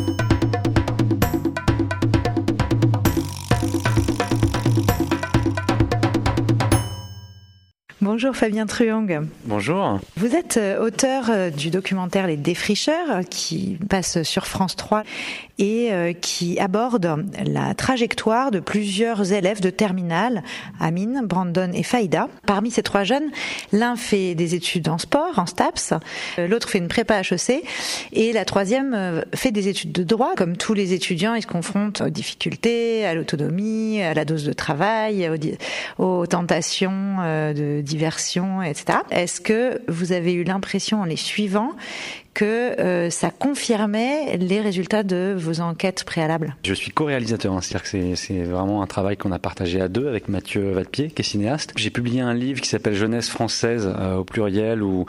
Thank you. Bonjour Fabien Truong. Bonjour. Vous êtes euh, auteur euh, du documentaire Les Défricheurs qui passe sur France 3 et euh, qui aborde la trajectoire de plusieurs élèves de terminale, Amine, Brandon et Faïda. Parmi ces trois jeunes, l'un fait des études en sport, en STAPS, l'autre fait une prépa HEC et la troisième fait des études de droit. Comme tous les étudiants, ils se confrontent aux difficultés, à l'autonomie, à la dose de travail, aux, aux tentations de diversion, etc. Est-ce que vous avez eu l'impression en les suivant que euh, ça confirmait les résultats de vos enquêtes préalables? Je suis co-réalisateur, hein. c'est-à-dire que c'est vraiment un travail qu'on a partagé à deux avec Mathieu Vadepied, qui est cinéaste. J'ai publié un livre qui s'appelle Jeunesse française euh, au pluriel, où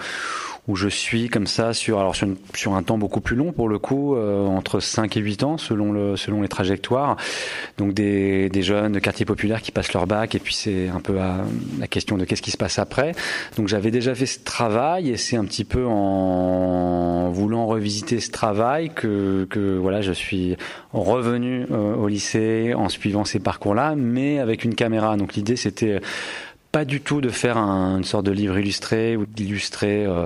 où je suis comme ça sur alors sur, sur un temps beaucoup plus long pour le coup euh, entre 5 et 8 ans selon le selon les trajectoires. Donc des, des jeunes de quartiers populaires qui passent leur bac et puis c'est un peu à, la question de qu'est-ce qui se passe après. Donc j'avais déjà fait ce travail et c'est un petit peu en voulant revisiter ce travail que que voilà je suis revenu euh, au lycée en suivant ces parcours là mais avec une caméra. Donc l'idée c'était pas du tout de faire un, une sorte de livre illustré ou d'illustrer euh,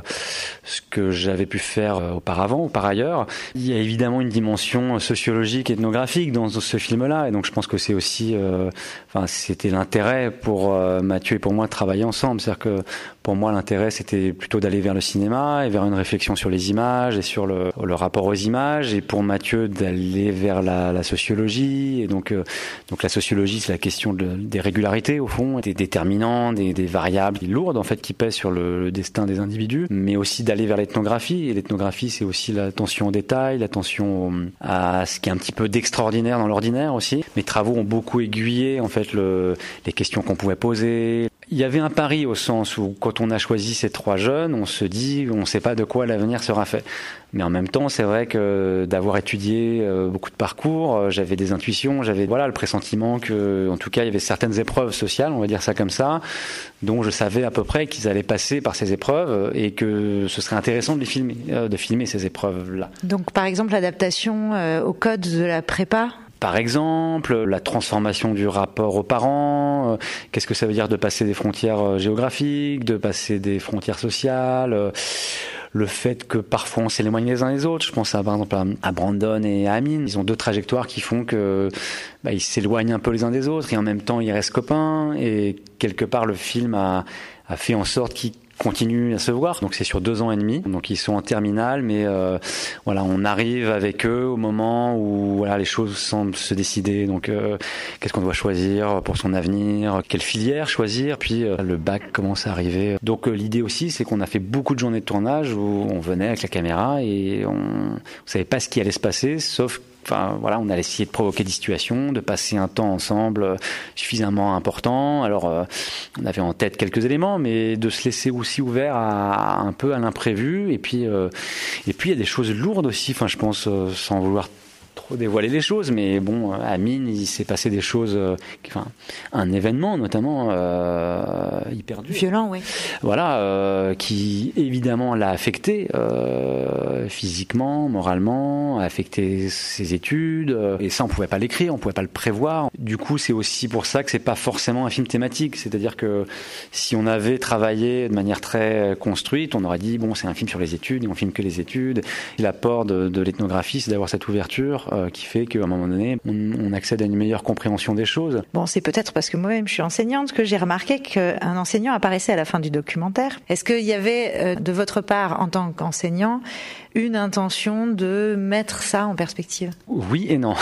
ce que j'avais pu faire euh, auparavant ou par ailleurs. Il y a évidemment une dimension sociologique et ethnographique dans ce film-là, et donc je pense que c'est aussi, euh, enfin, c'était l'intérêt pour Mathieu et pour moi de travailler ensemble. C'est-à-dire que pour moi, l'intérêt c'était plutôt d'aller vers le cinéma et vers une réflexion sur les images et sur le, le rapport aux images, et pour Mathieu d'aller vers la, la, sociologie. Et donc, donc la sociologie, c'est la question de, des régularités au fond, des déterminants des, variables lourdes en fait qui pèsent sur le, destin des individus, mais aussi d'aller vers l'ethnographie. Et l'ethnographie, c'est aussi l'attention au détail, l'attention à ce qui est un petit peu d'extraordinaire dans l'ordinaire aussi. Mes travaux ont beaucoup aiguillé en fait le, les questions qu'on pouvait poser. Il y avait un pari au sens où quand on a choisi ces trois jeunes, on se dit on ne sait pas de quoi l'avenir sera fait. Mais en même temps, c'est vrai que d'avoir étudié euh, beaucoup de parcours, euh, j'avais des intuitions, j'avais voilà le pressentiment que, en tout cas, il y avait certaines épreuves sociales, on va dire ça comme ça, dont je savais à peu près qu'ils allaient passer par ces épreuves et que ce serait intéressant de les filmer, euh, de filmer ces épreuves-là. Donc, par exemple, l'adaptation au code de la prépa? Par exemple, la transformation du rapport aux parents, qu'est-ce que ça veut dire de passer des frontières géographiques, de passer des frontières sociales, le fait que parfois on s'éloigne les uns des autres. Je pense à, par exemple à, Brandon et à Amine. Ils ont deux trajectoires qui font que bah, ils s'éloignent un peu les uns des autres et en même temps ils restent copains. Et quelque part le film a, a fait en sorte qu'ils continuent à se voir. Donc c'est sur deux ans et demi. Donc ils sont en terminale, mais euh, voilà, on arrive avec eux au moment où voilà les choses semblent se décider. Donc euh, qu'est-ce qu'on doit choisir pour son avenir, quelle filière choisir? Puis euh, le bac commence à arriver. Donc l'idée aussi, c'est qu'on a fait beaucoup de journées de tournage où on venait avec la caméra et on, on savait pas ce qui allait se passer, sauf Enfin, voilà, on a essayé de provoquer des situations, de passer un temps ensemble euh, suffisamment important. Alors, euh, on avait en tête quelques éléments, mais de se laisser aussi ouvert à, un peu à l'imprévu. Et puis, euh, et puis il y a des choses lourdes aussi. Enfin, je pense, sans vouloir trop dévoiler les choses, mais bon, à Mine, il s'est passé des choses, euh, enfin, un événement notamment euh, hyper dur. Violent, oui. Voilà, euh, qui évidemment l'a affecté physiquement, moralement, a affecté ses études, et ça on pouvait pas l'écrire, on pouvait pas le prévoir. Du coup, c'est aussi pour ça que c'est pas forcément un film thématique, c'est-à-dire que si on avait travaillé de manière très construite, on aurait dit bon, c'est un film sur les études, et on filme que les études. L'apport de, de l'ethnographie, c'est d'avoir cette ouverture euh, qui fait qu'à un moment donné, on, accède à une meilleure compréhension des choses. Bon, c'est peut-être parce que moi-même je suis enseignante que j'ai remarqué qu'un enseignant apparaissait à la fin du documentaire. Est-ce qu'il y avait euh, de votre part, en tant qu'enseignant, une intention de mettre ça en perspective? Oui et non.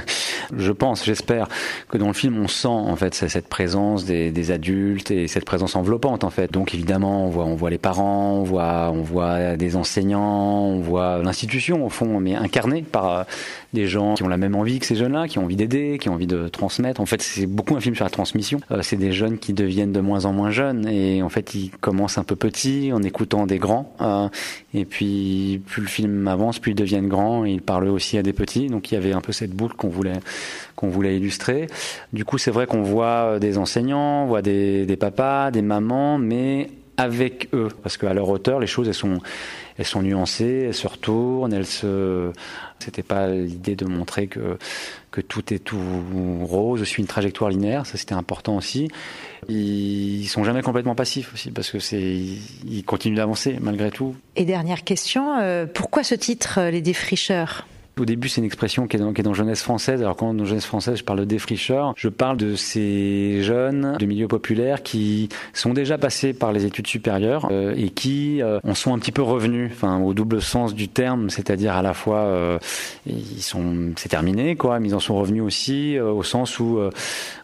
je pense, j'espère que dans le film on sent en fait cette présence des, adultes et cette présence enveloppante en fait. Donc évidemment on voit on voit les parents, on voit on voit des enseignants, on voit l'institution au fond, mais incarnée par euh, des gens qui ont la même envie que ces jeunes-là, qui ont envie d'aider, qui ont envie de transmettre. En fait c'est beaucoup un film sur la transmission. Euh, c'est des jeunes qui deviennent de moins en moins jeunes et en fait ils commencent un peu petits en écoutant des grands euh, et puis plus le film avance, plus ils deviennent grands ils parlent aussi à des petits. Donc il y avait un peu cette boucle qu'on voulait voulait illustrer. Du coup, c'est vrai qu'on voit euh, des enseignants, on voit des, des papas, des mamans, mais avec eux, parce qu'à leur hauteur, les choses elles sont, elles sont nuancées, elles se retournent, elles se. C'était pas l'idée de montrer que que tout est tout rose, je suis une trajectoire linéaire, ça c'était important aussi. Ils sont jamais complètement passifs aussi, parce que c'est ils continuent d'avancer malgré tout. Et dernière question, euh, pourquoi ce titre, Les Défricheurs? Au début, c'est une expression qui est, dans, qui est dans jeunesse française. Alors quand dans jeunesse française, je parle de défricheurs, je parle de ces jeunes de milieu populaire qui sont déjà passés par les études supérieures euh, et qui euh, en sont un petit peu revenus, enfin au double sens du terme, c'est-à-dire à la fois euh, ils sont, c'est terminé quoi, mais ils en sont revenus aussi euh, au sens où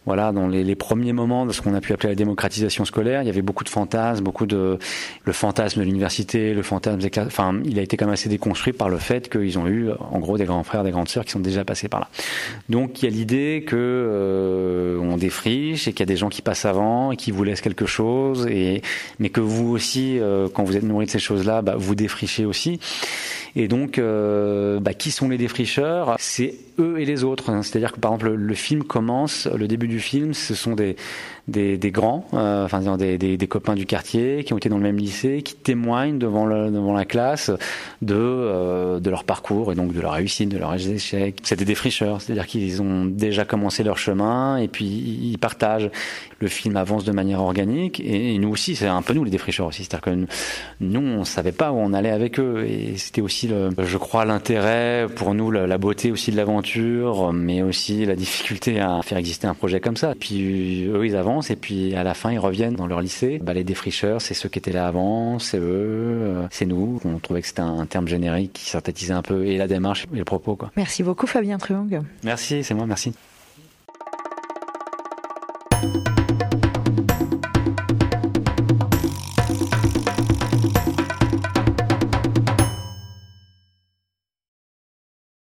voilà, dans les, les, premiers moments de ce qu'on a pu appeler la démocratisation scolaire, il y avait beaucoup de fantasmes, beaucoup de le fantasme de l'université, le fantasme. Enfin, il a été quand même assez déconstruit par le fait qu'ils ont eu, en gros, des grands frères, des grandes sœurs qui sont déjà passés par là. Donc, il y a l'idée que euh, on défriche et qu'il y a des gens qui passent avant et qui vous laissent quelque chose, et mais que vous aussi, euh, quand vous êtes nourri de ces choses-là, bah, vous défrichez aussi. Et donc, euh, bah, qui sont les défricheurs? C'est eux et les autres. Hein. C'est-à-dire que par exemple, le film commence, le début du film, ce sont des, des, des grands, euh, enfin des, des, des, copains du quartier qui ont été dans le même lycée, qui témoignent devant, le, devant la classe de, euh, de leur parcours et donc de leur réussite, de leurs échecs. C'est des défricheurs, c'est-à-dire qu'ils ont déjà commencé leur chemin et puis ils partagent. Le film avance de manière organique et, nous aussi, c'est un peu nous les défricheurs aussi. C'est-à-dire que nous, on savait pas où on allait avec eux et c'était aussi, le, je crois, l'intérêt pour nous, la, la beauté aussi de l'aventure, mais aussi la difficulté à faire exister un projet comme ça. Et puis eux, ils avancent et puis à la fin ils reviennent dans leur lycée. Bah, les défricheurs, c'est ceux qui étaient là avant, c'est eux, euh, c'est nous. On trouvait que c'était un terme générique qui synthétisait un peu et la démarche et le propos. Quoi. Merci beaucoup Fabien Truong. Merci, c'est moi, merci.